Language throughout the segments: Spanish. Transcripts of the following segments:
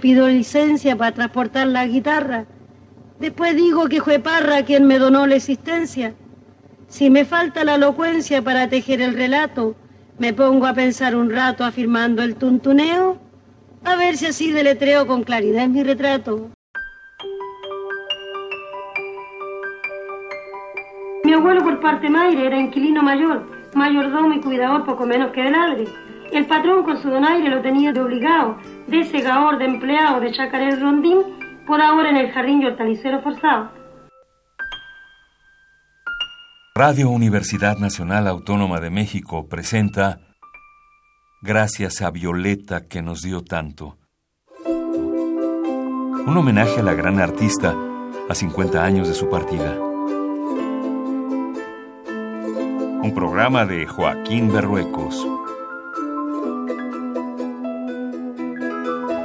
pido licencia para transportar la guitarra. Después digo que fue Parra quien me donó la existencia. Si me falta la elocuencia para tejer el relato, me pongo a pensar un rato afirmando el tuntuneo, a ver si así deletreo con claridad mi retrato. Mi abuelo por parte madre era inquilino mayor, mayordomo y cuidador poco menos que de ladre. El patrón con su donaire lo tenía de obligado, de segador, de empleado, de chacarero rondín, por ahora en el jardín y hortalicero forzado. Radio Universidad Nacional Autónoma de México presenta Gracias a Violeta que nos dio tanto. Un homenaje a la gran artista a 50 años de su partida. Un programa de Joaquín Berruecos.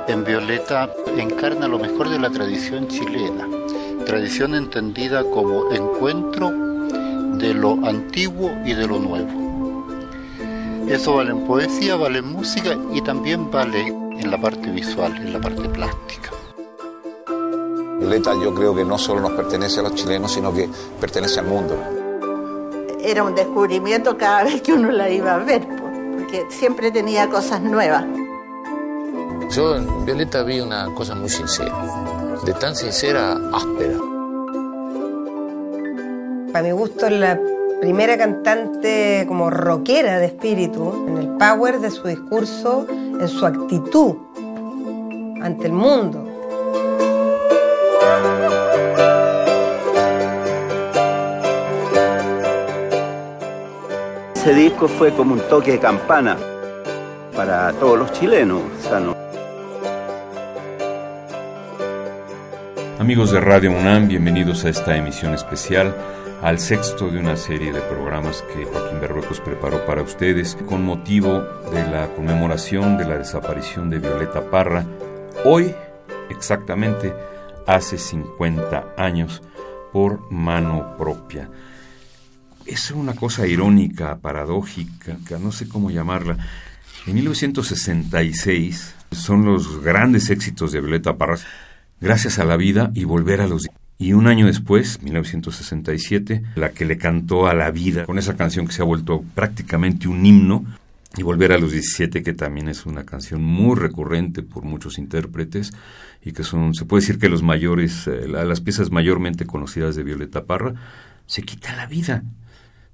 En Violeta encarna lo mejor de la tradición chilena, tradición entendida como encuentro de lo antiguo y de lo nuevo. Eso vale en poesía, vale en música y también vale en la parte visual, en la parte plástica. Violeta yo creo que no solo nos pertenece a los chilenos, sino que pertenece al mundo. Era un descubrimiento cada vez que uno la iba a ver, porque siempre tenía cosas nuevas. Yo en Violeta vi una cosa muy sincera, de tan sincera áspera para mi gusto, la primera cantante como rockera de espíritu, en el power de su discurso, en su actitud ante el mundo. Ese disco fue como un toque de campana para todos los chilenos. Amigos de Radio UNAM, bienvenidos a esta emisión especial al sexto de una serie de programas que Joaquín Berruecos preparó para ustedes con motivo de la conmemoración de la desaparición de Violeta Parra. Hoy, exactamente, hace 50 años, por mano propia. Es una cosa irónica, paradójica, no sé cómo llamarla. En 1966 son los grandes éxitos de Violeta Parra, Gracias a la vida y volver a los y un año después, 1967, la que le cantó a la vida, con esa canción que se ha vuelto prácticamente un himno, y Volver a los 17, que también es una canción muy recurrente por muchos intérpretes, y que son, se puede decir que los mayores, eh, las piezas mayormente conocidas de Violeta Parra, se quita la vida.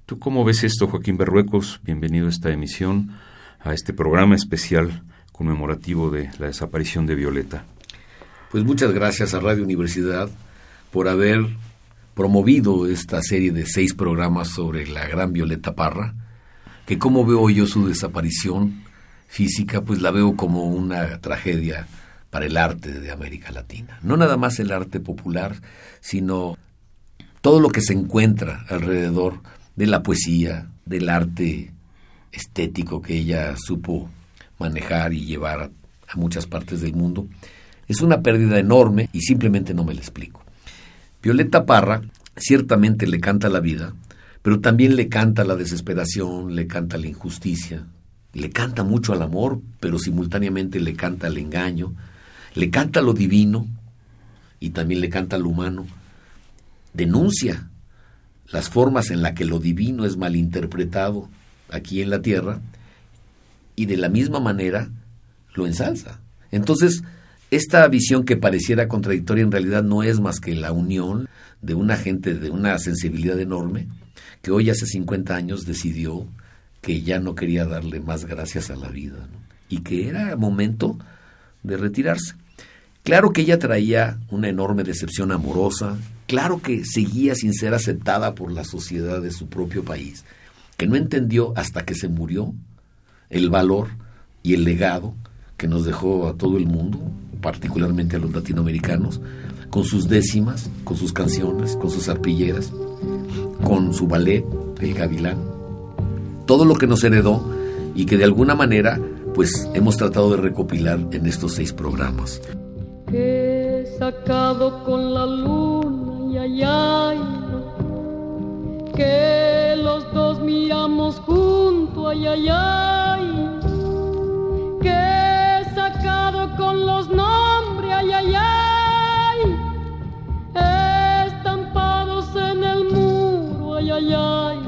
¿Tú cómo ves esto, Joaquín Berruecos? Bienvenido a esta emisión, a este programa especial conmemorativo de la desaparición de Violeta. Pues muchas gracias a Radio Universidad por haber promovido esta serie de seis programas sobre la gran Violeta Parra, que como veo yo su desaparición física, pues la veo como una tragedia para el arte de América Latina. No nada más el arte popular, sino todo lo que se encuentra alrededor de la poesía, del arte estético que ella supo manejar y llevar a, muchas partes del mundo. Es una pérdida enorme y simplemente no me la explico. Violeta Parra ciertamente le canta la vida, pero también le canta la desesperación, le canta la injusticia, le canta mucho al amor, pero simultáneamente le canta al engaño, le canta lo divino y también le canta lo humano. Denuncia las formas en las que lo divino es malinterpretado aquí en la tierra y de la misma manera lo ensalza. Entonces, esta visión que pareciera contradictoria en realidad no es más que la unión de una gente de una sensibilidad enorme que hoy hace 50 años decidió que ya no quería darle más gracias a la vida y que era momento de retirarse. Claro que ella traía una enorme decepción amorosa, claro que seguía sin ser aceptada por la sociedad de su propio país, que no entendió hasta que se murió el valor y el legado que nos dejó a todo el mundo, particularmente a los latinoamericanos, con sus décimas, con sus canciones, con sus arpilleras, con su ballet, El Gavilán, todo lo que nos heredó y que de alguna manera pues hemos tratado de recopilar en estos seis programas. He sacado con la luna y que los dos miramos que con los nombres ay, ay, ay, estampados en el muro, ay, ay, ay.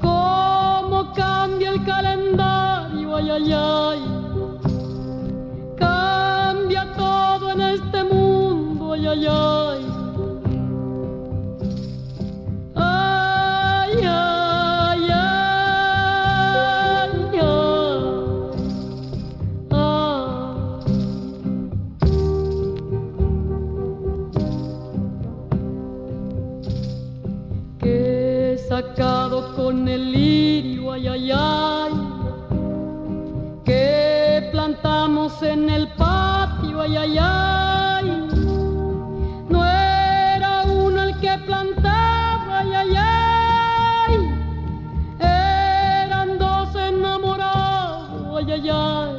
Cómo cambia el calendario, ay, ay, ay. Cambia todo en este mundo, ay, ay, ay. Ay, ay, ay, que plantamos en el patio, ay, ay, ay, no era uno el que plantaba, ay, ay, ay, eran dos enamorados, ay, ay, ay,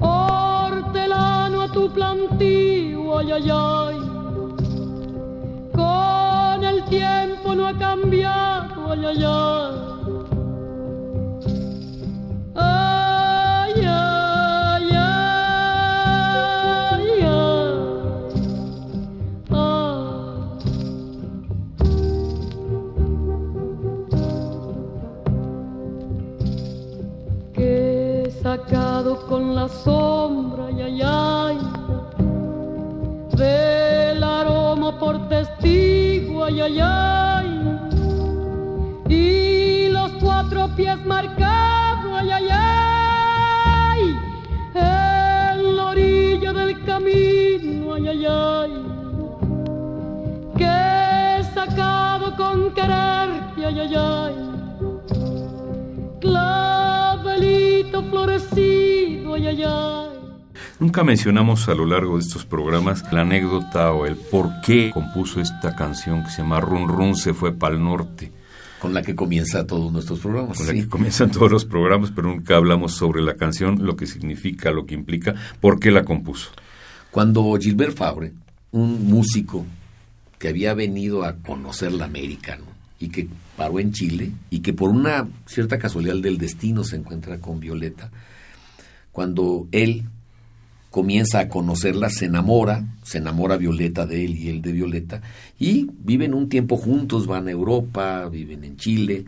hortelano a tu plantío, ay, ay, ay. Ha cambiado, ay, ay, ay. Que sacado con la sombra, ay, ay. Del aroma por testigo, ay, ay, ay, pies marcados, ay, ay, ay, en la orilla del camino, ay, ay, ay, que he sacado con quererte, ay, ay, ay, clavelito florecido, ay, ay, ay. Nunca mencionamos a lo largo de estos programas la anécdota o el por qué compuso esta canción que se llama Run Run se fue pa'l norte. Con la que comienza todos nuestros programas. Con la que comienzan todos los programas, pero nunca hablamos sobre la canción, lo que significa, lo que implica, por qué la compuso. Cuando Gilbert Fabre, un músico que había venido a conocer la América ¿no? y que paró en Chile y que por una cierta casualidad del destino se encuentra con Violeta, cuando él comienza a conocerla, se enamora, se enamora Violeta de él y él de Violeta, y viven un tiempo juntos, van a Europa, viven en Chile,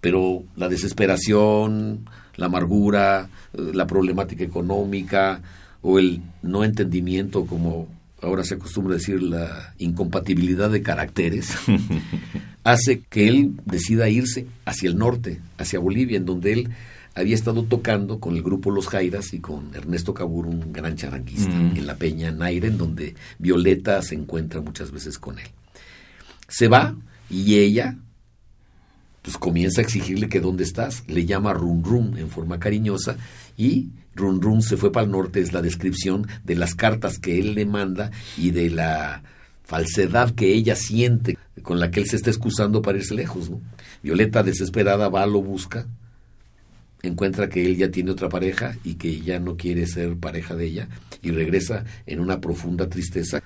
pero la desesperación, la amargura, eh, la problemática económica o el no entendimiento, como ahora se acostumbra decir, la incompatibilidad de caracteres, hace que él decida irse hacia el norte, hacia Bolivia, en donde él había estado tocando con el grupo Los Jairas y con Ernesto Cabur, un gran charanguista, Mm. en la Peña Naira, en donde Violeta se encuentra muchas veces con él. Se va y ella pues comienza a exigirle que dónde estás, le llama Run Run en forma cariñosa y Run Run se fue para el norte es la descripción de las cartas que él le manda y de la falsedad que ella siente con la que él se está excusando para irse lejos. ¿no? Violeta desesperada va, lo busca, encuentra que él ya tiene otra pareja y que ya no quiere ser pareja de ella y regresa en una profunda tristeza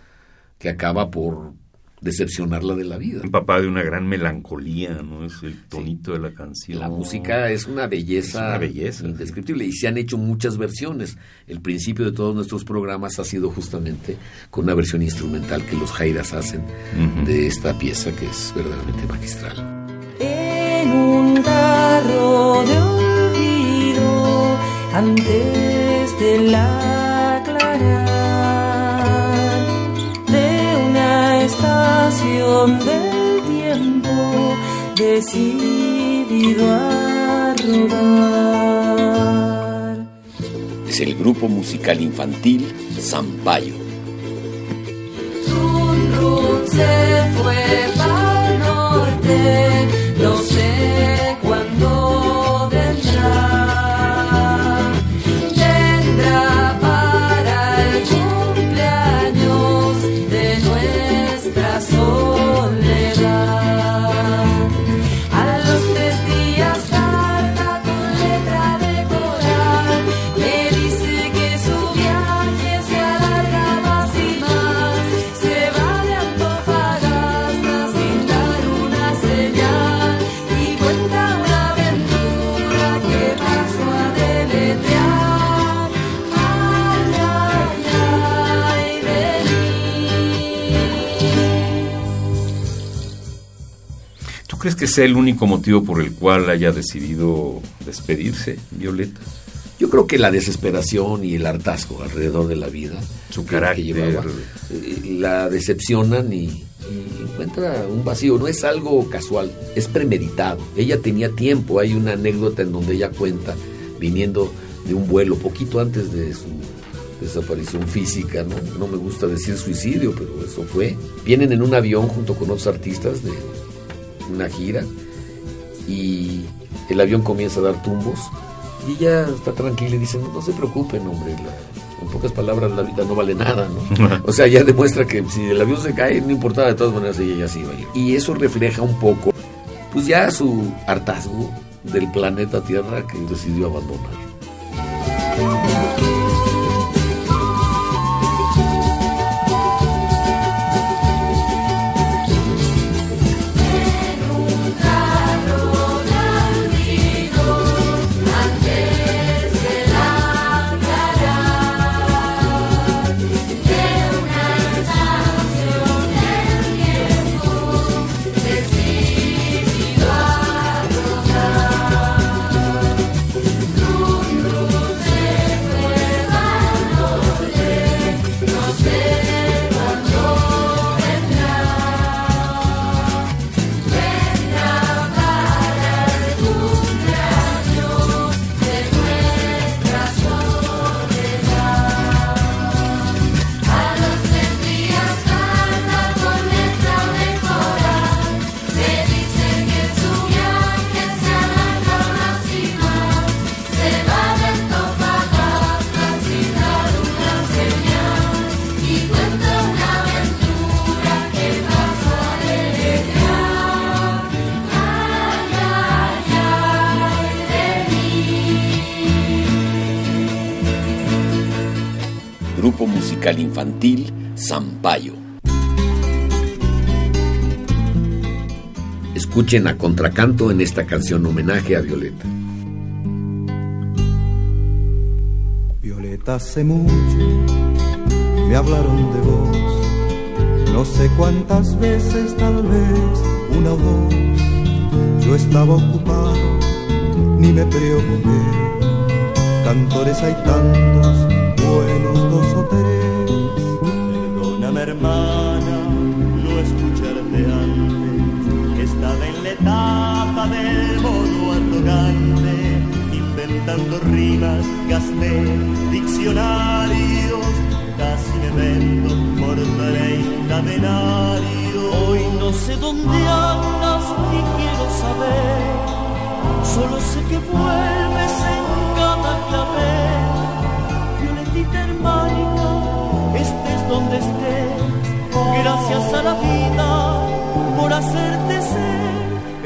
que acaba por decepcionarla de la vida. Un papá de una gran melancolía, ¿no? Es el tonito de la canción. La música es una belleza, Es una belleza, indescriptible y se han hecho muchas versiones. El principio de todos nuestros programas ha sido justamente con una versión instrumental que los Jairas hacen de esta pieza que es verdaderamente magistral. en un carro de antes del aclarar de una estación del tiempo decidido a rodar. Es el grupo musical infantil Zampayo. Sea el único motivo por el cual haya decidido despedirse, Violeta? Yo creo que la desesperación y el hartazgo alrededor de la vida, Su carácter. que llevaba, eh, la decepcionan y, y encuentra un vacío. No es algo casual, es premeditado. Ella tenía tiempo. Hay una anécdota en donde ella cuenta, viniendo de un vuelo poquito antes de su desaparición física, ¿no? No me gusta decir suicidio, pero eso fue. Vienen en un avión junto con otros artistas de una gira y el avión comienza a dar tumbos y ella está tranquila y dice, no, no se preocupen, hombre, la- en pocas palabras la vida no vale nada, ¿no? o sea, ya demuestra que si el avión se cae, no importaba, de todas maneras ella ya se iba a ir. Y eso refleja un poco, pues ya su hartazgo del planeta Tierra que decidió abandonar. Infantil Zampayo. Escuchen a contracanto en esta canción homenaje a Violeta. Violeta, hace mucho me hablaron de vos. No sé cuántas veces, tal vez una o dos. Yo estaba ocupado, ni me preocupé. Cantores hay tantos, inventando rimas, gasté diccionarios, casi me vendo por 30 denarios. Hoy no sé dónde andas ni quiero saber, solo sé que vuelves en cada clave. Violetita hermanita, estés donde estés, gracias a la vida por hacerte ser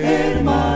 hermana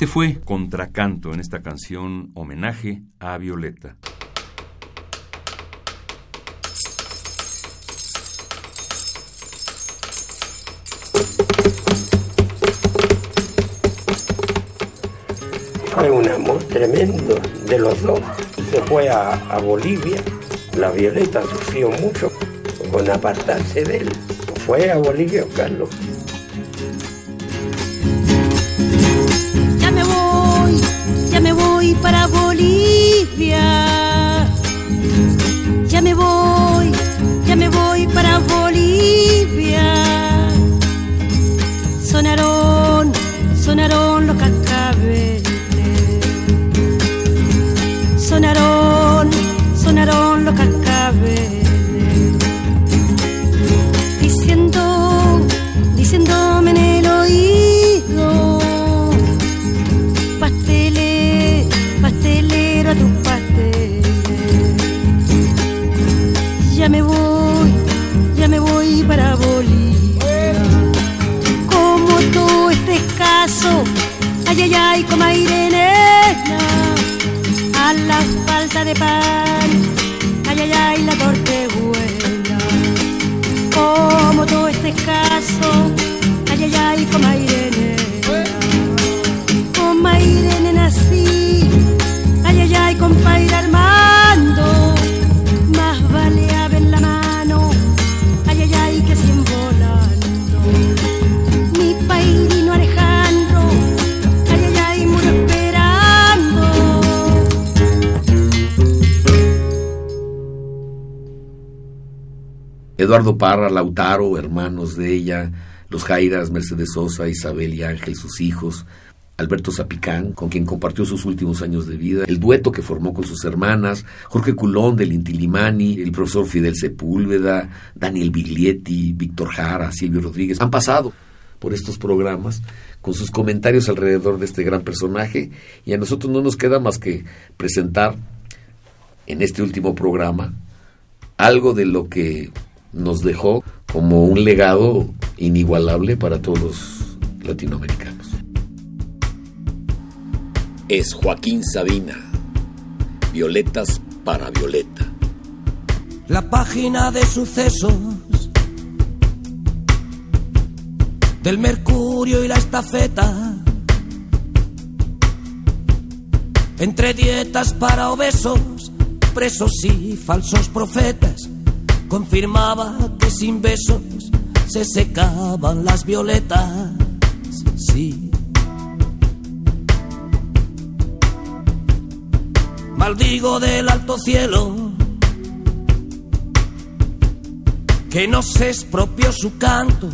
Este fue Contracanto en esta canción homenaje a Violeta. Fue un amor tremendo de los dos. Se fue a, a Bolivia. La Violeta sufrió mucho con apartarse de él. Fue a Bolivia, Carlos. Para Bolivia. Ya me voy, ya me voy para Bolivia. Sonaron, sonaron los cascabeles. Sonaron, sonaron los cascabeles. Diciendo, diciéndome falta de pan, ay ay ay, la tortebuela. Como tú este escaso, ay ay ay, como Eduardo Parra, Lautaro, hermanos de ella, los Jairas, Mercedes Sosa, Isabel y Ángel, sus hijos, Alberto Zapicán, con quien compartió sus últimos años de vida, el dueto que formó con sus hermanas, Jorge Culón del Intilimani, el profesor Fidel Sepúlveda, Daniel Biglietti, Víctor Jara, Silvio Rodríguez, han pasado por estos programas con sus comentarios alrededor de este gran personaje y a nosotros no nos queda más que presentar en este último programa algo de lo que nos dejó como un legado inigualable para todos los latinoamericanos. Es Joaquín Sabina, Violetas para Violeta. la página de sucesos del Mercurio y la estafeta. Entre dietas para obesos, presos y falsos profetas, confirmaba que sin besos se secaban las violetas. Sí. Maldigo del alto cielo que no se expropió su canto,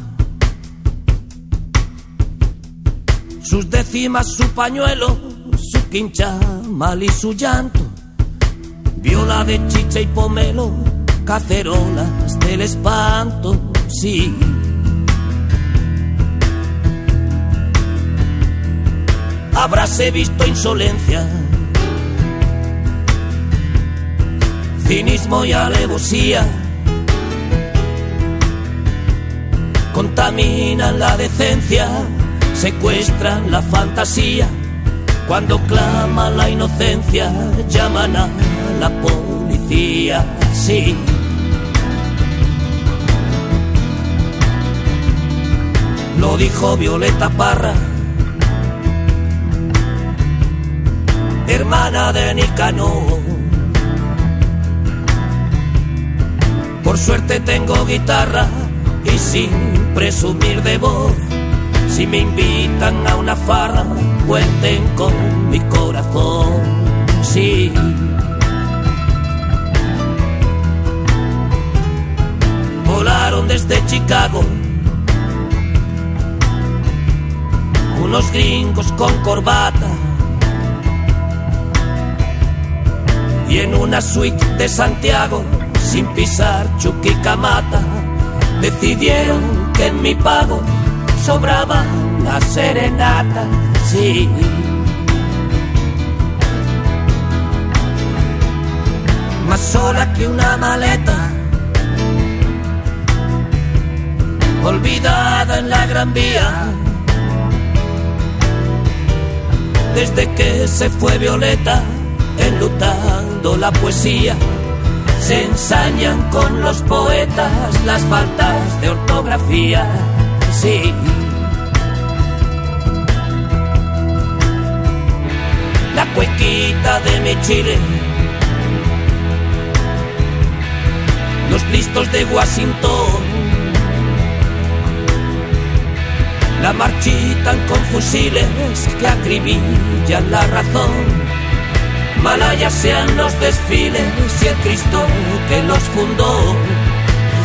sus décimas, su pañuelo, su quincha, mal y su llanto, viola de chicha y pomelo, cacerolas del espanto, sí. Habráse visto insolencia, cinismo y alevosía. Contaminan la decencia, secuestran la fantasía. Cuando claman la inocencia, llaman a la policía. Sí. Lo dijo Violeta Parra hermana de Nicanor. Por suerte tengo guitarra y sin presumir de voz, si me invitan a una farra, cuenten con mi corazón. Sí. Volaron desde Chicago unos gringos con corbata. Y en una suite de Santiago sin pisar Chuquicamata decidieron que en mi pago sobraba la serenata. Sí. Más sola que una maleta olvidada en la gran vía desde que se fue Violeta, enlutando la poesía. Se ensañan con los poetas las faltas de ortografía. Sí. La cuequita de mi. Los listos de Washington la marchitan con fusiles que acribillan la razón. Malayas sean los desfiles y el Cristo que los fundó.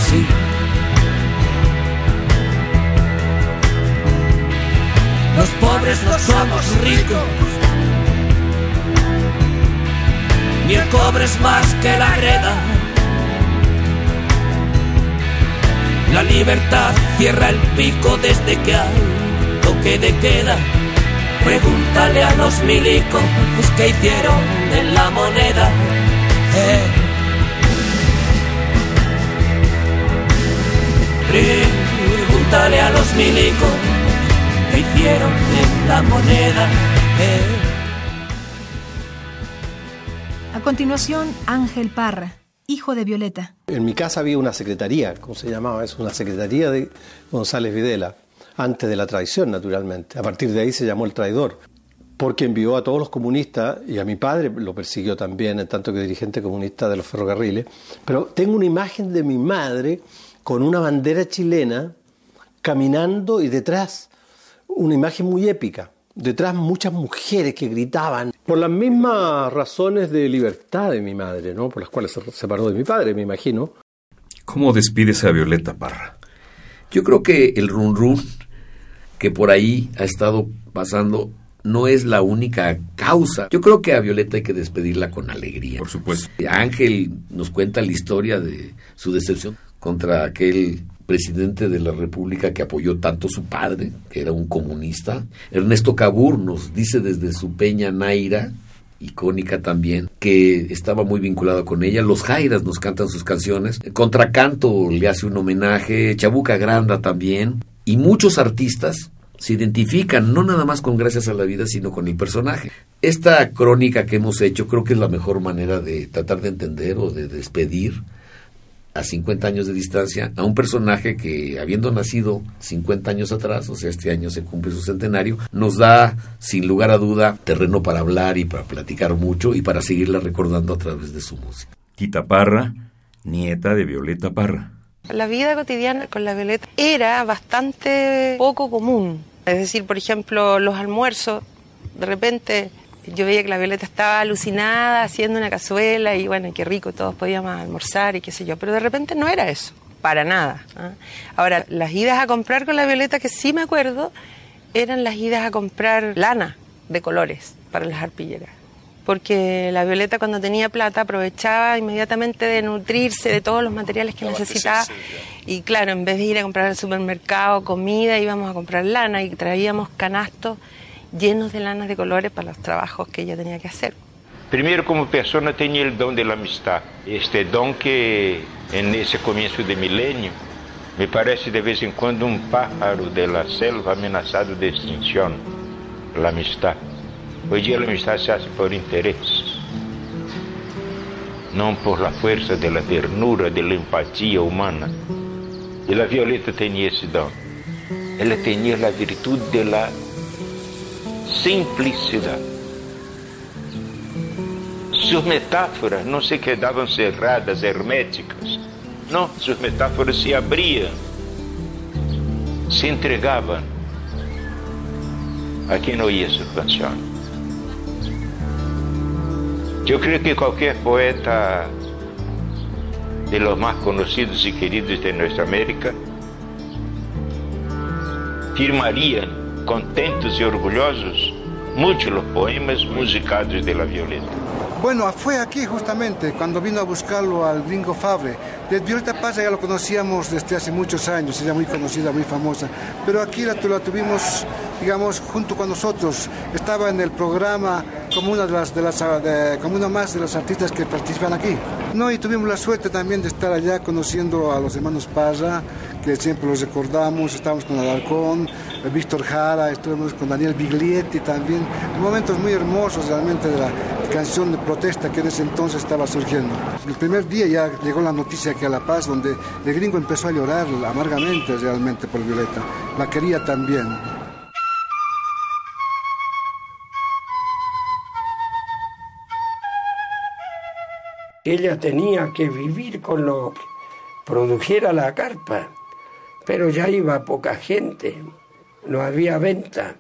Sí. Los pobres no somos ricos, ni el cobre es más que la greda. La libertad cierra el pico desde que hay toque de queda. Pregúntale a los milicos que hicieron en la moneda. Eh. Pregúntale a los milicos que hicieron en la moneda. Eh. A continuación, Ángel Parra, hijo de Violeta. En mi casa había una secretaría, ¿cómo se llamaba? Es una secretaría de González Videla, antes de la traición, naturalmente. A partir de ahí se llamó el traidor, porque envió a todos los comunistas, y a mi padre lo persiguió también, en tanto que dirigente comunista de los ferrocarriles. Pero tengo una imagen de mi madre con una bandera chilena caminando y detrás una imagen muy épica. Detrás muchas mujeres que gritaban por las mismas razones de libertad de mi madre, ¿no? Por las cuales se separó de mi padre, me imagino. ¿Cómo despides a Violeta Parra? Yo creo que el run run que por ahí ha estado pasando no es la única causa. Yo creo que a Violeta hay que despedirla con alegría. Por supuesto. Ángel nos cuenta la historia de su decepción contra aquel presidente de la República que apoyó tanto su padre, que era un comunista. Ernesto Cabur nos dice desde su peña Naira, icónica también, que estaba muy vinculado con ella. Los Jairas nos cantan sus canciones. Contracanto le hace un homenaje, Chabuca Granda también. Y muchos artistas se identifican no nada más con Gracias a la Vida, sino con el personaje. Esta crónica que hemos hecho creo que es la mejor manera de tratar de entender o de despedir a 50 años de distancia a un personaje que, habiendo nacido 50 años atrás, o sea, este año se cumple su centenario, nos da, sin lugar a duda, terreno para hablar y para platicar mucho y para seguirla recordando a través de su música. Tita Parra, nieta de Violeta Parra. La vida cotidiana con la Violeta era bastante poco común. Es decir, por ejemplo, los almuerzos, de repente yo veía que la Violeta estaba alucinada haciendo una cazuela y bueno, qué rico, todos podíamos almorzar y qué sé yo, pero de repente no era eso, para nada. ¿ah? Ahora, las idas a comprar con la Violeta, que sí me acuerdo, eran las idas a comprar lana de colores para las arpilleras. Porque la Violeta cuando tenía plata aprovechaba inmediatamente de nutrirse de todos los materiales que necesitaba. Y claro, en vez de ir a comprar al supermercado comida, íbamos a comprar lana y traíamos canastos llenos de lanas de colores para los trabajos que ella tenía que hacer. Primeiro, como persona, tenho o dom da amistad. Este dom que, nesse começo de milênio, me parece de vez em quando um pájaro de la selva ameaçado de extinção. A amistad. Hoje dia a amistad se hace por interesses, não por la fuerza de la ternura, de la empatia humana. E a Violeta tinha esse dom. Ela tinha a virtude de la simplicidade. sus metáforas no se quedaban cerradas, herméticas. No, sus metáforas se abrían, se entregaban a quien oía sus canciones. Yo creo que cualquier poeta de los más conocidos y queridos de nuestra América firmarían contentos y orgullosos muchos los poemas musicados de la Violeta. Bueno, fue aquí justamente cuando vino a buscarlo al gringo Fabre. De Violeta Paz ya lo conocíamos desde hace muchos años, ella muy conocida, muy famosa. Pero aquí la, la tuvimos, digamos, junto con nosotros. Estaba en el programa como una, de las, de las, de- como una más de los artistas que participan aquí. No, y tuvimos la suerte también de estar allá conociendo a los hermanos Parra, que siempre los recordamos. Estábamos con Alarcón, eh, Víctor Jara, estuvimos con Daniel Biglietti también. Momentos muy hermosos realmente de la canción de protesta que en ese entonces estaba surgiendo. El primer día ya llegó la noticia que a La Paz, donde el gringo empezó a llorar amargamente realmente por Violeta. La quería también. Ella tenía que vivir con lo que produjera la carpa, pero ya iba poca gente, no había venta.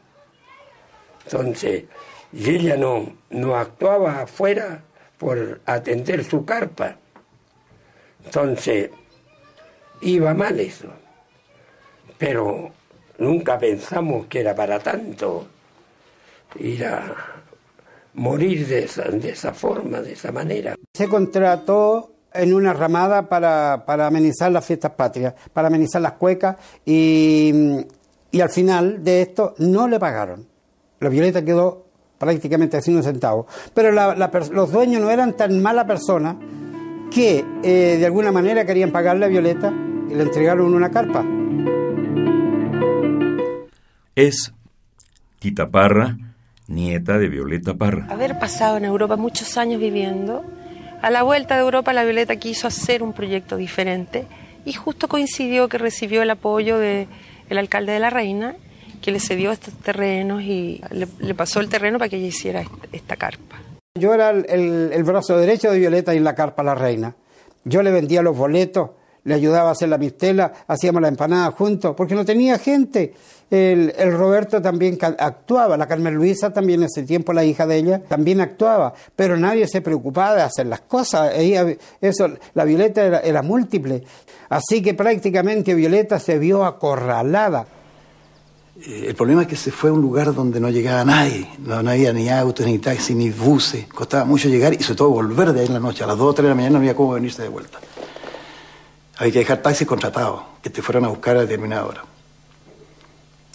Entonces, y ella no, no actuaba afuera por atender su carpa. Entonces, iba mal eso. Pero nunca pensamos que era para tanto ir a morir de esa, de esa forma, de esa manera. Se contrató en una ramada para, para amenizar las fiestas patrias, para amenizar las cuecas y, y al final de esto no le pagaron. La Violeta quedó prácticamente sin un centavo. Pero la- los dueños no eran tan mala persona que eh, de alguna manera querían pagarle a Violeta y le entregaron una carpa. Es Tita Parra, nieta de Violeta Parra. Haber pasado en Europa muchos años viviendo, a la vuelta de Europa la Violeta quiso hacer un proyecto diferente y justo coincidió que recibió el apoyo del alcalde de la Reina, que le cedió estos terrenos y le, le pasó el terreno para que ella hiciera est- esta carpa. Yo era el, el- el brazo derecho de Violeta y la carpa la reina. Yo le vendía los boletos, le ayudaba a hacer la mistela, hacíamos la empanada juntos, porque no tenía gente. El, Roberto también actuaba, la Carmen Luisa también en ese tiempo, la hija de ella, también actuaba, pero nadie se preocupaba de hacer las cosas. Eso, la Violeta era, múltiple. Así que prácticamente Violeta se vio acorralada. Eh, El problema es que se fue a un lugar donde no llegaba nadie, no, no había ni autos, ni taxis, ni buses, costaba mucho llegar y sobre todo volver de ahí en la noche, a las 2 o 3 de la mañana no había cómo venirse de vuelta. Había que dejar taxis contratados, que te fueran a buscar a determinada hora.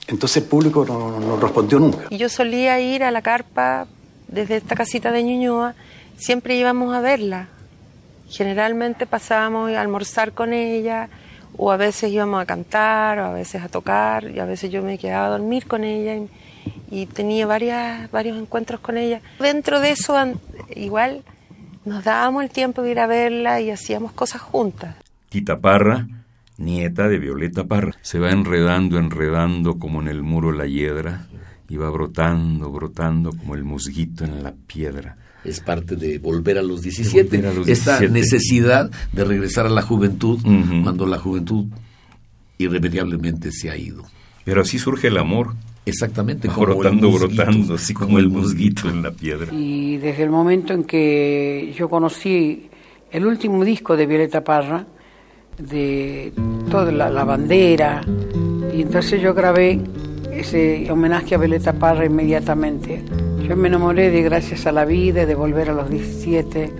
Entonces el público no, respondió nunca. Y yo solía ir a la carpa desde esta casita de Ñuñoa, siempre íbamos a verla. Generalmente pasábamos a almorzar con ella, o a veces íbamos a cantar, o a veces a tocar, y a veces yo me quedaba a dormir con ella y, tenía varios encuentros con ella. Dentro de eso, igual nos dábamos el tiempo de ir a verla y hacíamos cosas juntas. Tita Parra, nieta de Violeta Parra. Se va enredando, enredando como en el muro la hiedra y va brotando, brotando como el musguito en la piedra. Es parte de volver a los 17, volver a los esta 17. necesidad de regresar a la juventud cuando la juventud irremediablemente se ha ido. Pero así surge el amor. Exactamente, Va como el brotando, musguito, brotando, así como, el musguito en la piedra. Y desde el momento en que yo conocí el último disco de Violeta Parra, de toda la, bandera, y entonces yo grabé ese homenaje a Violeta Parra inmediatamente. Yo me enamoré de Gracias a la Vida, de volver a los 17.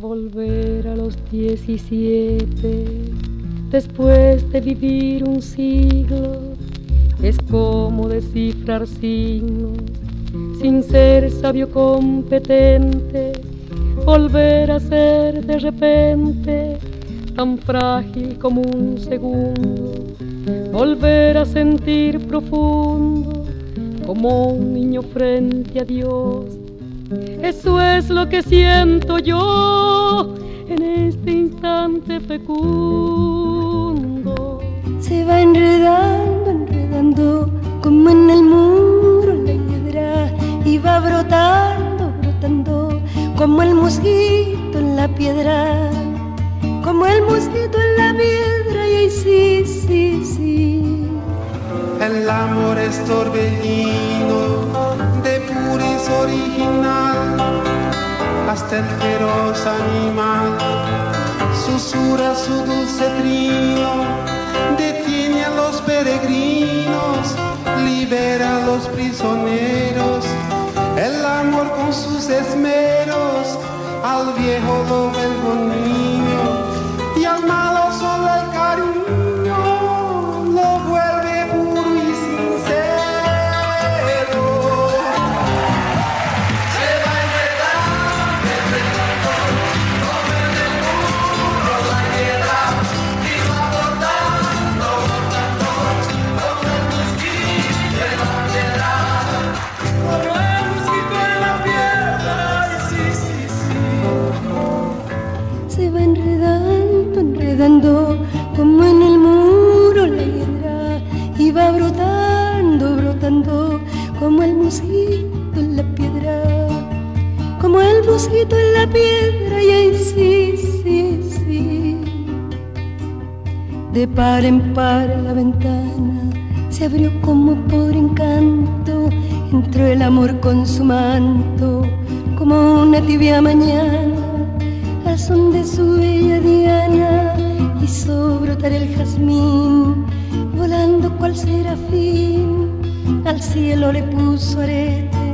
Volver a los 17 después de vivir un siglo es como descifrar signos sin ser sabio competente. Volver a ser de repente tan frágil como un segundo. Volver a sentir profundo como un niño frente a Dios. Eso es lo que siento yo en este instante fecundo. Se va enredando, enredando, como en el muro la hiedra, y va brotando como el mosquito en la piedra, como el mosquito en la piedra, y ahí sí, sí, sí. El amor es torbellino de puris original, hasta el feroz animal susurra su dulce trino, detiene a los peregrinos, libera a los prisioneros. El amor con sus esmeros al viejo lo vuelve niño De par en par la ventana se abrió como por encanto, entró el amor con su manto, como una tibia mañana al son de su bella diana hizo brotar el jazmín, volando cual serafín, al cielo le puso arete,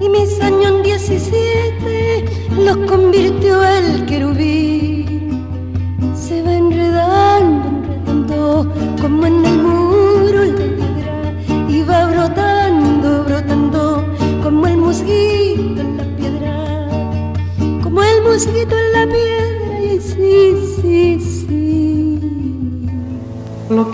y mis años en 17 los convirtió el querubín.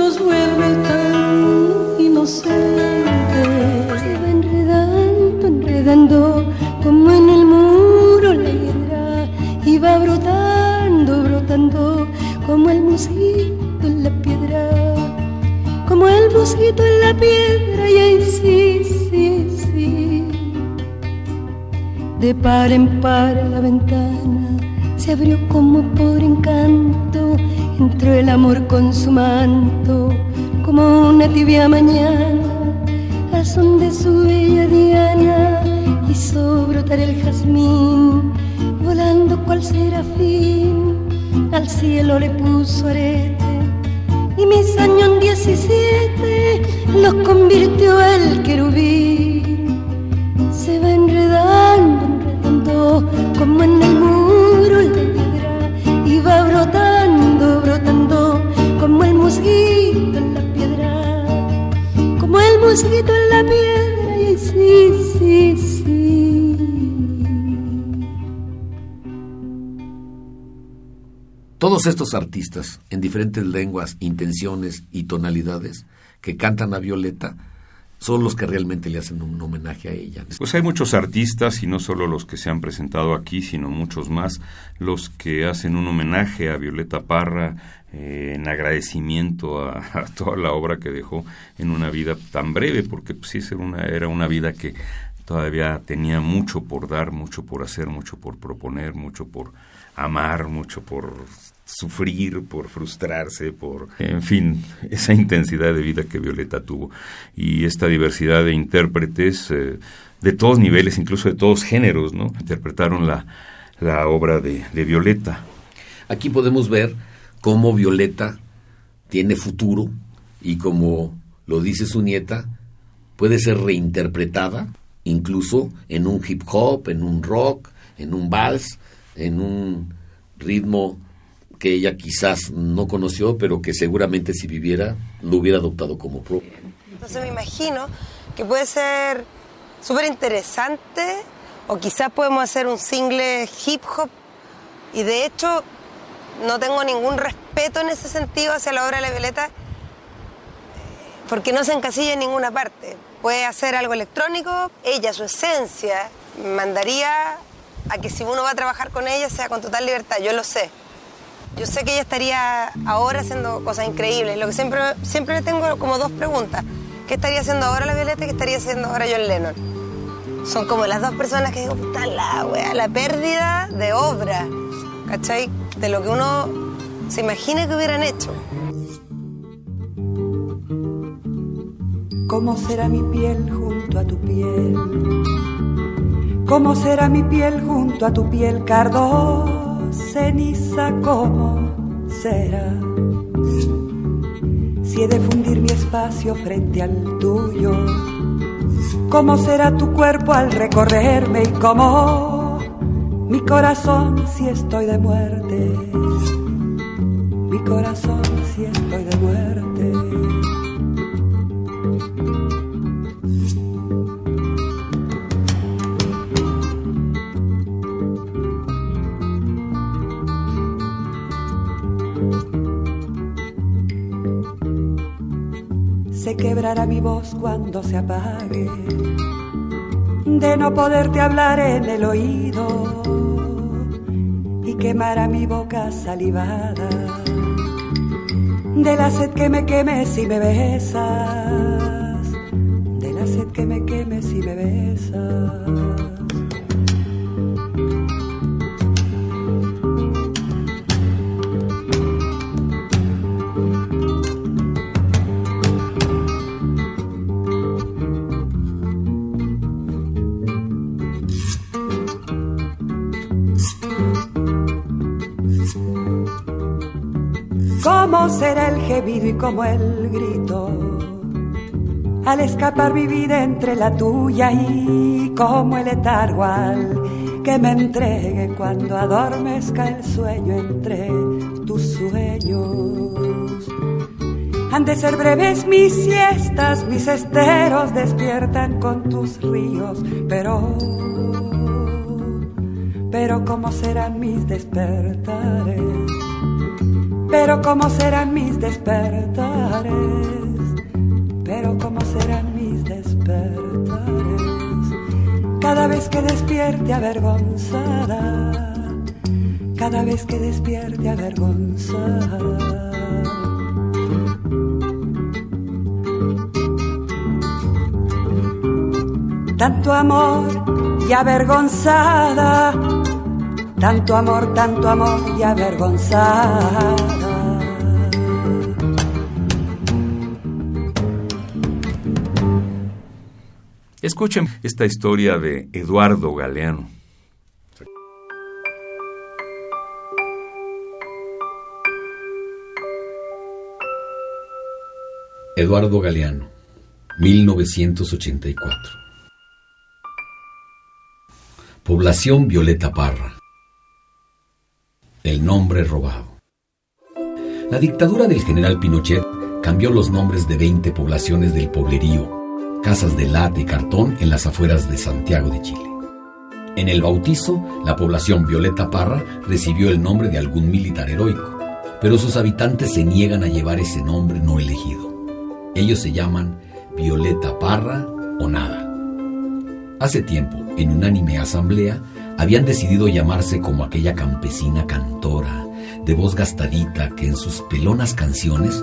nos vuelve tan inocentes. Se va enredando, enredando, como en el muro la hiedra, y va brotando, brotando, como el mosquito en la piedra, como el mosquito en la piedra, y ahí sí, sí, sí. De par en par la ventana se abrió como por encanto, entró el amor con su manto, como una tibia mañana, al son de su bella diana, hizo brotar el jazmín, volando cual serafín, al cielo le puso arete, y mis años en 17 los convirtió el querubín. Se va enredando, enredando, como en el muro la piedra, y va brotando, en la piedra, y sí, sí, sí. Todos estos artistas, en diferentes lenguas, intenciones y tonalidades, que cantan a Violeta, son los que realmente le hacen un homenaje a ella. Pues hay muchos artistas y no solo los que se han presentado aquí, sino muchos más, los que hacen un homenaje a Violeta Parra eh, en agradecimiento a, toda la obra que dejó en una vida tan breve, porque pues, sí una, era una vida que todavía tenía mucho por dar, mucho por hacer, mucho por proponer, mucho por amar, mucho por sufrir, por frustrarse, por, en fin, esa intensidad de vida que Violeta tuvo. Y esta diversidad de intérpretes eh, de todos niveles, incluso de todos géneros, ¿no? Interpretaron la, la obra de, de Violeta. Aquí podemos ver cómo Violeta tiene futuro y como lo dice su nieta, puede ser reinterpretada incluso en un hip hop, en un rock, en un vals, en un ritmo que ella quizás no conoció, pero que seguramente si viviera lo hubiera adoptado como propio. Entonces me imagino que puede ser súper interesante o quizás podemos hacer un single hip hop Y de hecho, no tengo ningún respeto en ese sentido hacia la obra de la Violeta, porque no se encasilla en ninguna parte. Puede hacer algo electrónico, ella, su esencia, mandaría a que si uno va a trabajar con ella sea con total libertad, yo lo sé. Yo sé que ella estaría ahora haciendo cosas increíbles. Lo que siempre, siempre le tengo como dos preguntas. ¿Qué estaría haciendo ahora la Violeta y qué estaría haciendo ahora John Lennon? Son como las dos personas que digo, puta la wea, la pérdida de obra, ¿cachai? De lo que uno se imagina que hubieran hecho. ¿Cómo será mi piel junto a tu piel? ¿Cómo será mi piel junto a tu piel, cardo, ceniza? ¿Cómo será? Si he de fundir mi espacio frente al tuyo, ¿cómo será tu cuerpo al recorrerme y cómo mi corazón si estoy de muerte? Mi corazón si estoy de quebrará mi voz cuando se apague, de no poderte hablar en el oído y quemará mi boca salivada, de la sed que me queme si me besas, cómo el grito? Al escapar mi vida entre la tuya y como el letargo al que me entregue cuando adormezca el sueño entre tus sueños. Han de ser breves mis siestas, mis esteros despiertan con tus ríos, pero, pero ¿cómo serán mis despertares? Pero cómo serán mis despertares, pero cómo serán mis despertares. Cada vez que despierte avergonzada, cada vez que despierte avergonzada. Tanto amor y avergonzada, tanto amor, tanto amor y avergonzada. Escuchen esta historia de Eduardo Galeano. Eduardo Galeano, 1984. Población Violeta Parra. El nombre robado. La dictadura del general Pinochet cambió los nombres de 20 poblaciones del poblerío, casas de lata y cartón en las afueras de Santiago de Chile. En el bautizo, la población Violeta Parra recibió el nombre de algún militar heroico, pero sus habitantes se niegan a llevar ese nombre no elegido. Ellos se llaman Violeta Parra o nada. Hace tiempo, en unánime asamblea, habían decidido llamarse como aquella campesina cantora, de voz gastadita que en sus pelonas canciones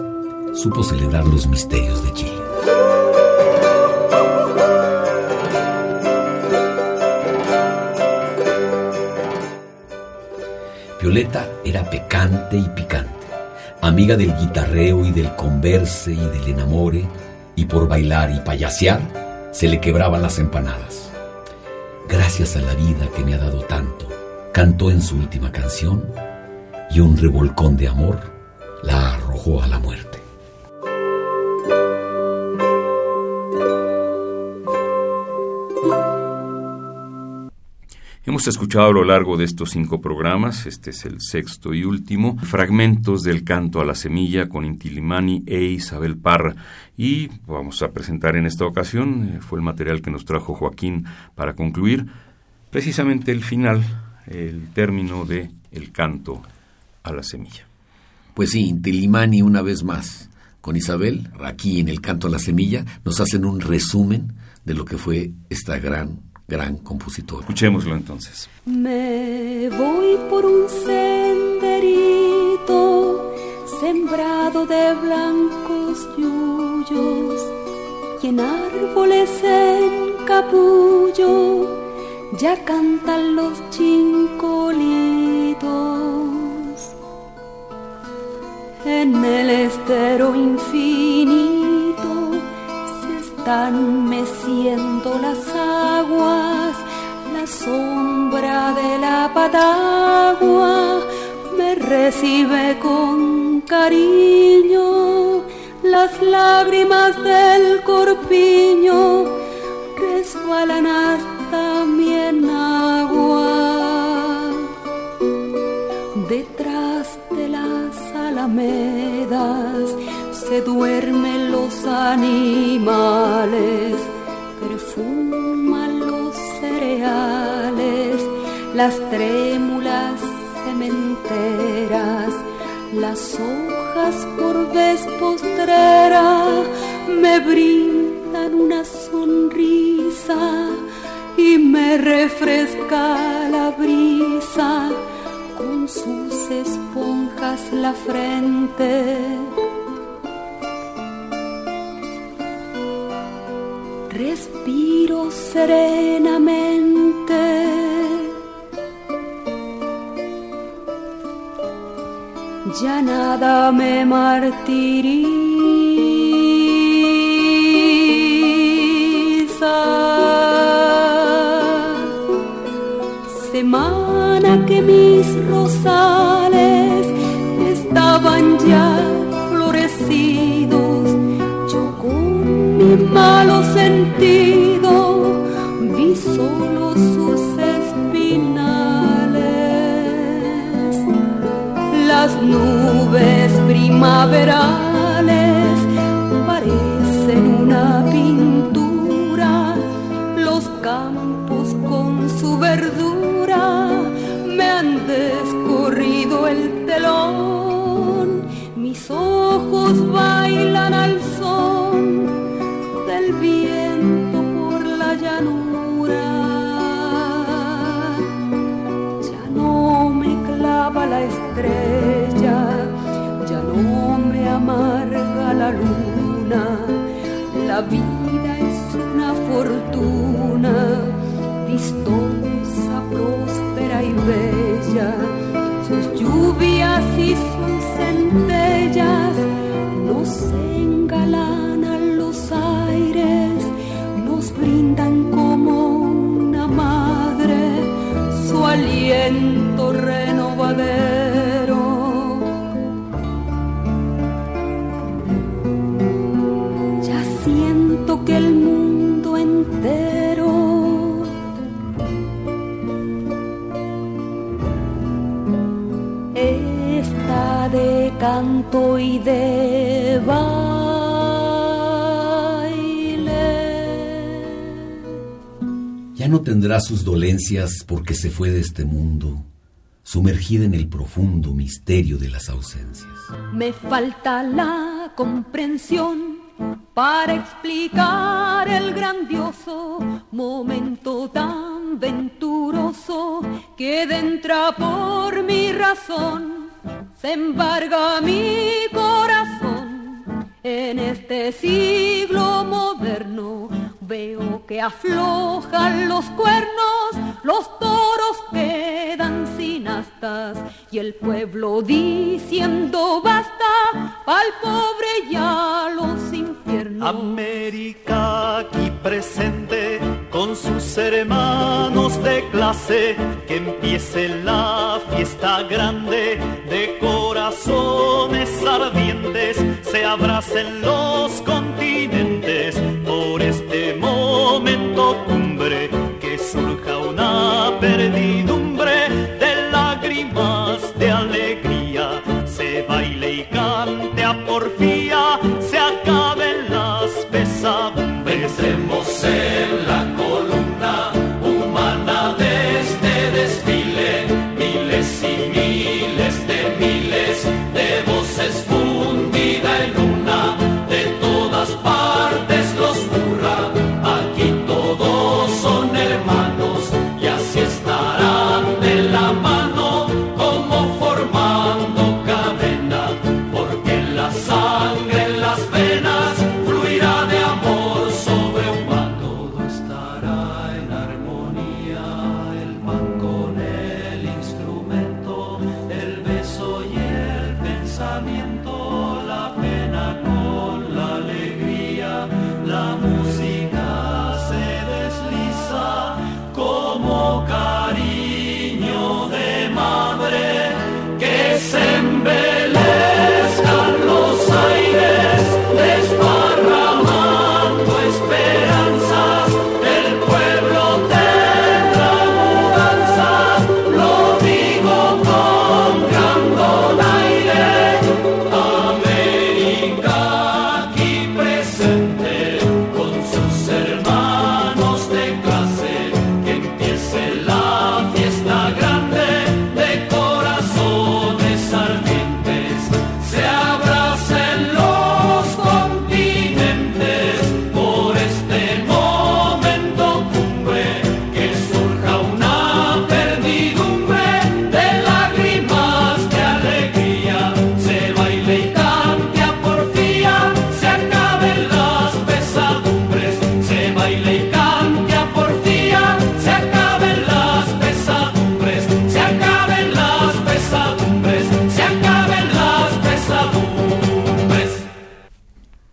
supo celebrar los misterios de Chile. Era pecante y picante, amiga del guitarreo y del converse y del enamore, y por bailar y payasear se le quebraban las empanadas. Gracias a la vida que me ha dado tanto, cantó en su última canción, y un revolcón de amor la arrojó a la muerte. Hemos escuchado a lo largo de estos cinco programas, este es el sexto y último, fragmentos del canto a la semilla con Intilimani e Isabel Parra. Y vamos a presentar en esta ocasión, eh, fue el material que nos trajo Joaquín para concluir, precisamente el final, el término de el canto a la semilla. Pues sí, Intilimani una vez más, con Isabel, aquí en el canto a la semilla, nos hacen un resumen de lo que fue esta gran, gran compositora. Escuchémoslo entonces. Me voy por un senderito sembrado de blancos yuyos y en árboles en capullo ya cantan los chincolitos. En el estero infinito están meciendo las aguas, la sombra de la patagua me recibe con cariño, las lágrimas del corpiño resbalan hasta mi enagua. Detrás de las alamedas se duermen los animales, perfuman los cereales, las trémulas cementeras, las hojas por vez postrera me brindan una sonrisa y me refresca la brisa con sus esponjas la frente. Respiro serenamente. Ya nada me martiriza. Semana que mis rosales estaban ya florecidos, yo malo sentido vi solo sus espinales. Las nubes primaverales canto y de baile. Ya no tendrá sus dolencias porque se fue de este mundo, sumergida en el profundo misterio de las ausencias. Me falta la comprensión para explicar el grandioso momento tan venturoso que entra por mi razón, se embarga mi corazón. En este siglo moderno veo que aflojan los cuernos, los toros quedan sin astas y el pueblo diciendo basta al pobre y a los infiernos. América aquí presente con sus hermanos de clase, que empiece la fiesta grande de corazones ardientes, se abracen los continentes por este momento cumbre, una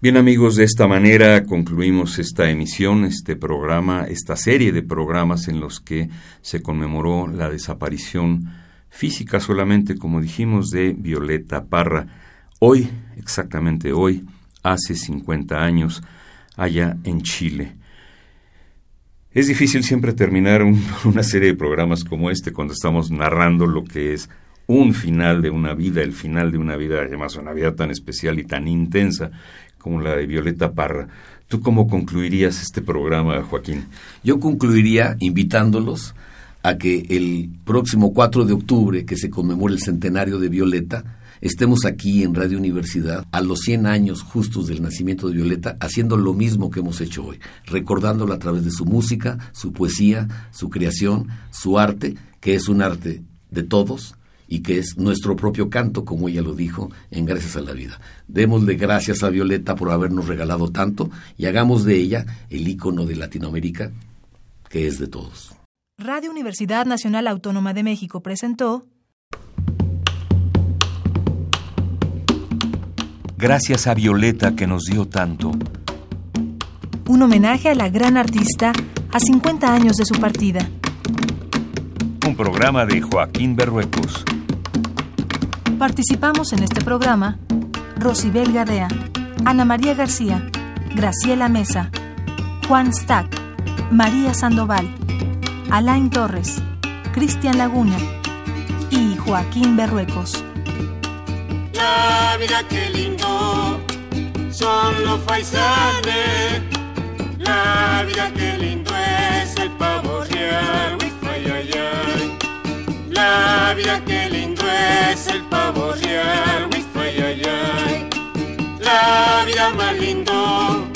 Bien amigos, de esta manera concluimos esta emisión, este programa, esta serie de programas en los que se conmemoró la desaparición física solamente, como dijimos, de Violeta Parra. Hoy, exactamente hoy, hace 50 años, allá en Chile. Es difícil siempre terminar un- una serie de programas como este cuando estamos narrando lo que es un final de una vida, el final de una vida, además una vida tan especial y tan intensa como la de Violeta Parra. ¿Tú cómo concluirías este programa, Joaquín? Yo concluiría invitándolos a que el próximo 4 de octubre, que se conmemora el centenario de Violeta, estemos aquí en Radio Universidad a los 100 años justos del nacimiento de Violeta, haciendo lo mismo que hemos hecho hoy, recordándola a través de su música, su poesía, su creación, su arte, que es un arte de todos y que es nuestro propio canto, como ella lo dijo, en Gracias a la Vida. Démosle gracias a Violeta por habernos regalado tanto y hagamos de ella el ícono de Latinoamérica, que es de todos. Radio Universidad Nacional Autónoma de México presentó Gracias a Violeta que nos dio tanto. un homenaje a la gran artista a 50 años de su partida. Un programa de Joaquín Berruecos. Participamos en este programa Rosibel Gadea, Ana María García, Graciela Mesa, Juan Stack, María Sandoval, Alain Torres, Cristian Laguna y Joaquín Berruecos. La vida qué lindo son los faisanes. La vida qué lindo es el pavo real. Vida qué lindo es el pavo real. Ay, ay, ay. La vida más lindo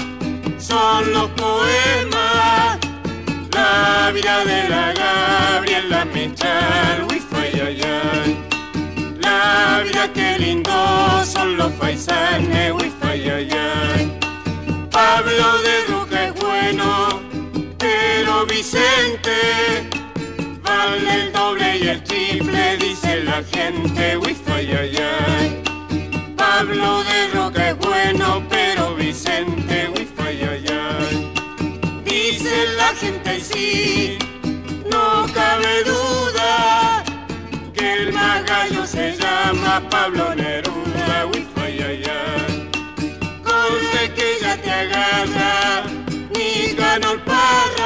son los poemas. La vida de la Gabriela Mechal. Ay, ay, ay. La vida qué lindo son los paisanes, ay, ay, ay. Pablo de Roca es bueno, pero Vicente el doble y el triple, dice la gente, uy, ay, ay. Pablo de Roca es bueno, pero Vicente, uy, ay, ay. Dice la gente, sí, no cabe duda, que el más se llama Pablo Neruda, uy, ay, ay, ay. Que ya te agarra, ni ganó el par